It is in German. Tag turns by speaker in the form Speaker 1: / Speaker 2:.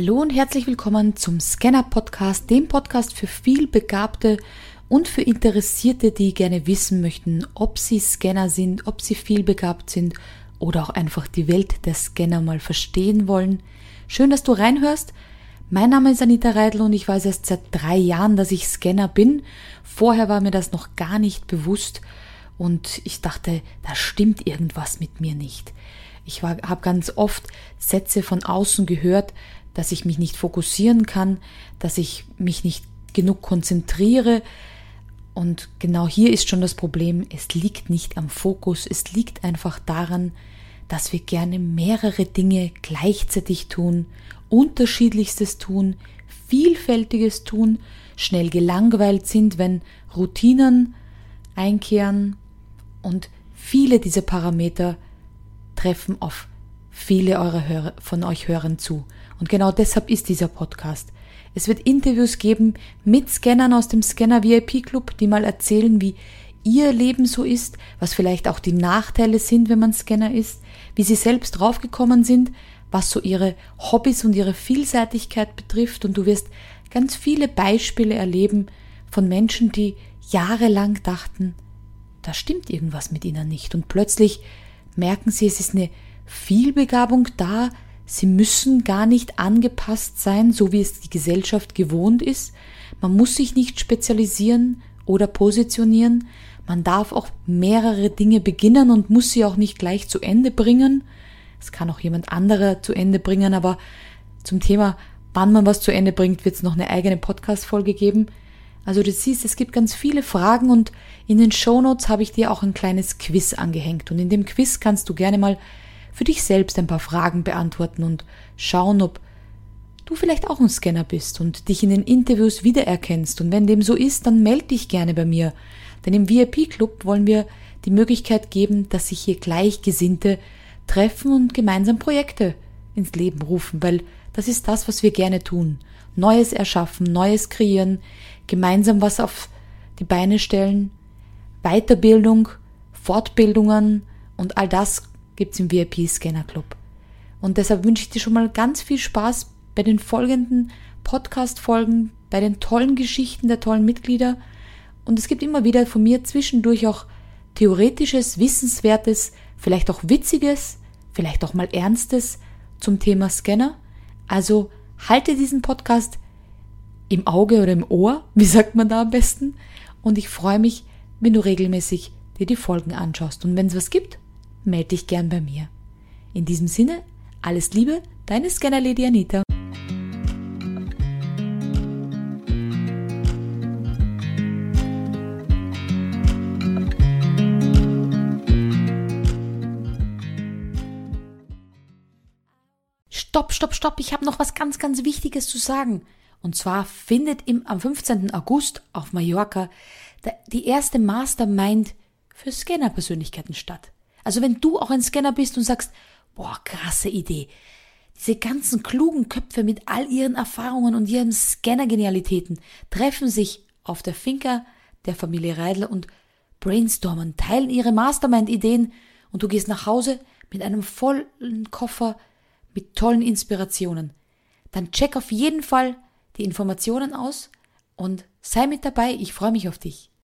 Speaker 1: Hallo und herzlich willkommen zum Scanner Podcast, dem Podcast für vielbegabte und für Interessierte, die gerne wissen möchten, ob sie Scanner sind, ob sie vielbegabt sind oder auch einfach die Welt der Scanner mal verstehen wollen. Schön, dass du reinhörst. Mein Name ist Anita Reidl und ich weiß erst seit drei Jahren, dass ich Scanner bin. Vorher war mir das noch gar nicht bewusst und ich dachte, da stimmt irgendwas mit mir nicht. Ich habe ganz oft Sätze von außen gehört, dass ich mich nicht fokussieren kann, dass ich mich nicht genug konzentriere. Und genau hier ist schon das Problem, es liegt nicht am Fokus, es liegt einfach daran, dass wir gerne mehrere Dinge gleichzeitig tun, unterschiedlichstes tun, vielfältiges tun, schnell gelangweilt sind, wenn Routinen einkehren und viele dieser Parameter treffen auf viele eurer Hörer, von euch Hörern zu. Und genau deshalb ist dieser Podcast. Es wird Interviews geben mit Scannern aus dem Scanner VIP Club, die mal erzählen, wie ihr Leben so ist, was vielleicht auch die Nachteile sind, wenn man Scanner ist, wie sie selbst draufgekommen sind, was so ihre Hobbys und ihre Vielseitigkeit betrifft. Und du wirst ganz viele Beispiele erleben von Menschen, die jahrelang dachten, da stimmt irgendwas mit ihnen nicht. Und plötzlich merken sie, es ist eine Vielbegabung da, sie müssen gar nicht angepasst sein, so wie es die Gesellschaft gewohnt ist. Man muss sich nicht spezialisieren oder positionieren. Man darf auch mehrere Dinge beginnen und muss sie auch nicht gleich zu Ende bringen. Es kann auch jemand anderer zu Ende bringen, aber zum Thema, wann man was zu Ende bringt, wird es noch eine eigene Podcast-Folge geben. Also du siehst, es gibt ganz viele Fragen und in den Shownotes habe ich dir auch ein kleines Quiz angehängt. Und in dem Quiz kannst du gerne mal für dich selbst ein paar Fragen beantworten und schauen, ob du vielleicht auch ein Scanner bist und dich in den Interviews wiedererkennst. Und wenn dem so ist, dann melde dich gerne bei mir. Denn im VIP-Club wollen wir die Möglichkeit geben, dass sich hier Gleichgesinnte treffen und gemeinsam Projekte ins Leben rufen, weil das ist das, was wir gerne tun. Neues erschaffen, Neues kreieren, gemeinsam was auf die Beine stellen, Weiterbildung, Fortbildungen und all das gibt's im VIP Scanner Club. Und deshalb wünsche ich dir schon mal ganz viel Spaß bei den folgenden Podcast-Folgen, bei den tollen Geschichten der tollen Mitglieder. Und es gibt immer wieder von mir zwischendurch auch theoretisches, wissenswertes, vielleicht auch witziges, vielleicht auch mal ernstes zum Thema Scanner. Also halte diesen Podcast im Auge oder im Ohr, wie sagt man da am besten? Und ich freue mich, wenn du regelmäßig dir die Folgen anschaust. Und wenn es was gibt, melde dich gern bei mir. In diesem Sinne, alles Liebe, deine Scanner Lady Anita. Stopp, stopp, stopp, ich habe noch was ganz, ganz Wichtiges zu sagen. Und zwar findet im, am 15. August auf Mallorca die erste Mastermind für Scanner-Persönlichkeiten statt. Also wenn du auch ein Scanner bist und sagst, boah, krasse Idee. Diese ganzen klugen Köpfe mit all ihren Erfahrungen und ihren Scanner-Genialitäten treffen sich auf der Finca der Familie Reidler und brainstormen, teilen ihre Mastermind-Ideen und du gehst nach Hause mit einem vollen Koffer mit tollen Inspirationen. Dann check auf jeden Fall die Informationen aus und sei mit dabei. Ich freue mich auf dich.